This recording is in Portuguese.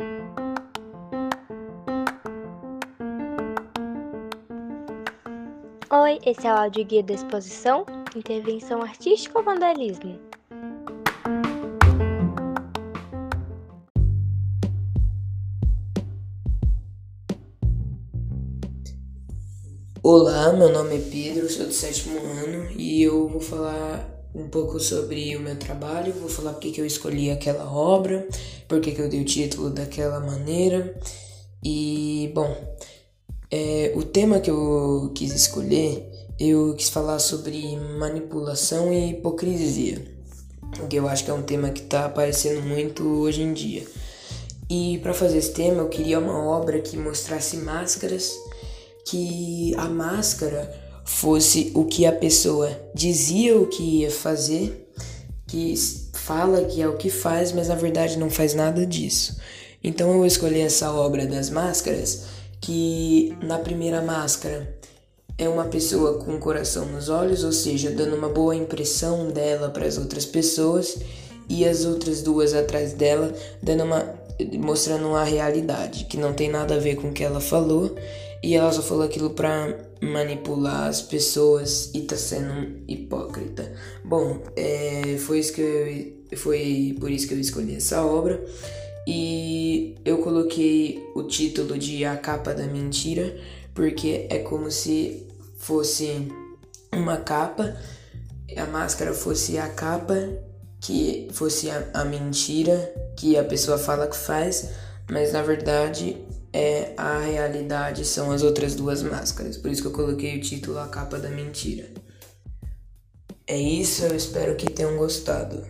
Oi, esse é o áudio guia da exposição Intervenção Artística ou Vandalismo? Olá, meu nome é Pedro, sou do sétimo ano e eu vou falar um pouco sobre o meu trabalho, vou falar porque que eu escolhi aquela obra, porque que eu dei o título daquela maneira e, bom, é, o tema que eu quis escolher, eu quis falar sobre manipulação e hipocrisia, que eu acho que é um tema que está aparecendo muito hoje em dia. E para fazer esse tema, eu queria uma obra que mostrasse máscaras, que a máscara fosse o que a pessoa dizia o que ia fazer, que fala que é o que faz, mas na verdade não faz nada disso. Então eu escolhi essa obra das máscaras que na primeira máscara é uma pessoa com o coração nos olhos, ou seja, dando uma boa impressão dela para as outras pessoas, e as outras duas atrás dela dando uma mostrando uma realidade que não tem nada a ver com o que ela falou, e ela só falou aquilo para manipular as pessoas e tá sendo hipócrita. Bom, é, foi isso que eu, foi por isso que eu escolhi essa obra. E eu coloquei o título de A Capa da Mentira, porque é como se fosse uma capa, a máscara fosse a capa, que fosse a, a mentira que a pessoa fala que faz, mas na verdade é a realidade são as outras duas máscaras. Por isso que eu coloquei o título A Capa da Mentira. É isso, eu espero que tenham gostado.